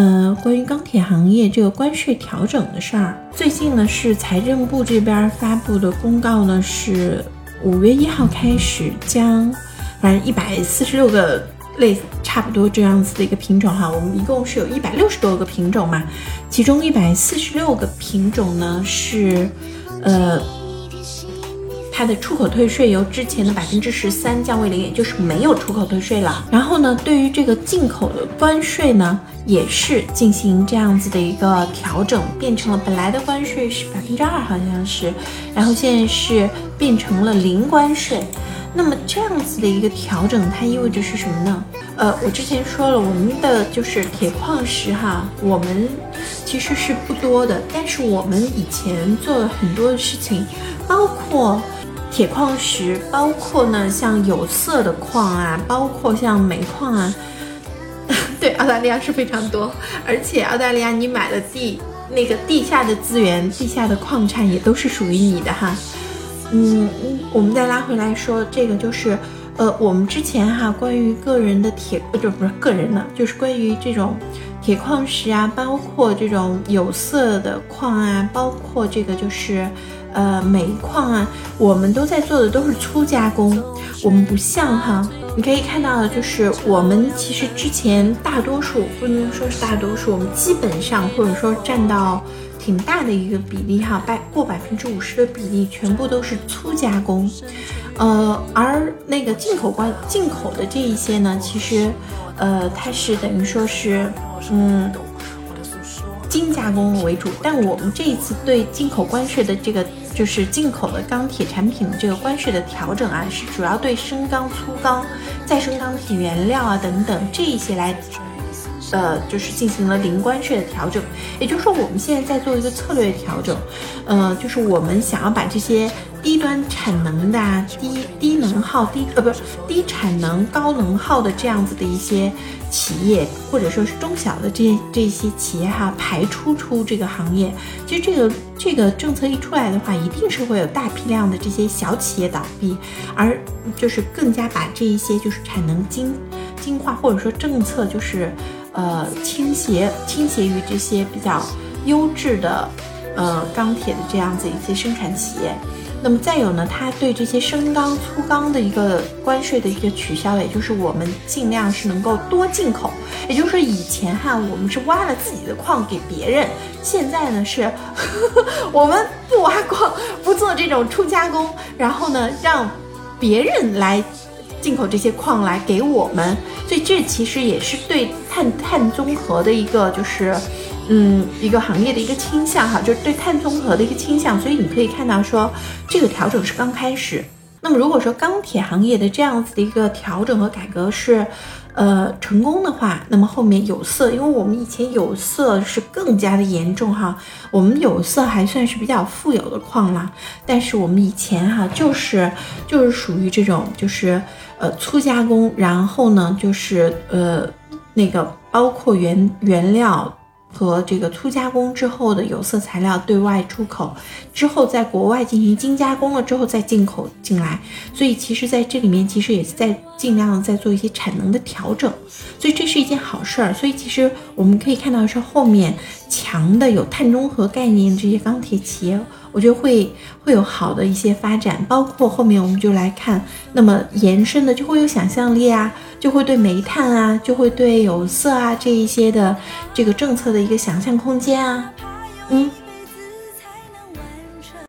呃，关于钢铁行业这个关税调整的事儿，最近呢是财政部这边发布的公告呢，是五月一号开始将，反正一百四十六个类差不多这样子的一个品种哈，我们一共是有一百六十多个品种嘛，其中一百四十六个品种呢是，呃。它的出口退税由之前的百分之十三降为零，也就是没有出口退税了。然后呢，对于这个进口的关税呢，也是进行这样子的一个调整，变成了本来的关税是百分之二，好像是，然后现在是变成了零关税。那么这样子的一个调整，它意味着是什么呢？呃，我之前说了，我们的就是铁矿石哈，我们其实是不多的，但是我们以前做了很多的事情，包括。铁矿石包括呢，像有色的矿啊，包括像煤矿啊，对，澳大利亚是非常多，而且澳大利亚你买的地，那个地下的资源、地下的矿产也都是属于你的哈。嗯，我们再拉回来说，这个就是，呃，我们之前哈关于个人的铁，就，不是个人的，就是关于这种铁矿石啊，包括这种有色的矿啊，包括这个就是。呃，煤矿啊，我们都在做的都是粗加工，我们不像哈，你可以看到的就是我们其实之前大多数不能说是大多数，我们基本上或者说占到挺大的一个比例哈，百过百分之五十的比例全部都是粗加工，呃，而那个进口关进口的这一些呢，其实，呃，它是等于说是，嗯。精加工为主，但我们这一次对进口关税的这个，就是进口的钢铁产品的这个关税的调整啊，是主要对生钢、粗钢、再生钢铁原料啊等等这一些来。呃，就是进行了零关税的调整，也就是说，我们现在在做一个策略调整，呃，就是我们想要把这些低端产能的、低低能耗、低呃不是低产能高能耗的这样子的一些企业，或者说是中小的这这些企业哈，排出出这个行业。其实这个这个政策一出来的话，一定是会有大批量的这些小企业倒闭，而就是更加把这一些就是产能精精化，或者说政策就是。呃，倾斜倾斜于这些比较优质的，呃，钢铁的这样子一些生产企业。那么再有呢，它对这些生钢、粗钢的一个关税的一个取消，也就是我们尽量是能够多进口。也就是说，以前哈，我们是挖了自己的矿给别人，现在呢是呵 呵我们不挖矿，不做这种初加工，然后呢让别人来。进口这些矿来给我们，所以这其实也是对碳碳综合的一个，就是，嗯，一个行业的一个倾向哈，就是对碳综合的一个倾向。所以你可以看到说，这个调整是刚开始。那么如果说钢铁行业的这样子的一个调整和改革是。呃，成功的话，那么后面有色，因为我们以前有色是更加的严重哈，我们有色还算是比较富有的矿啦，但是我们以前哈就是就是属于这种就是呃粗加工，然后呢就是呃那个包括原原料。和这个粗加工之后的有色材料对外出口，之后在国外进行精加工了之后再进口进来，所以其实在这里面其实也是在尽量在做一些产能的调整，所以这是一件好事儿。所以其实我们可以看到是后面强的有碳中和概念这些钢铁企业。我觉得会会有好的一些发展，包括后面我们就来看，那么延伸的就会有想象力啊，就会对煤炭啊，就会对有色啊这一些的这个政策的一个想象空间啊，嗯。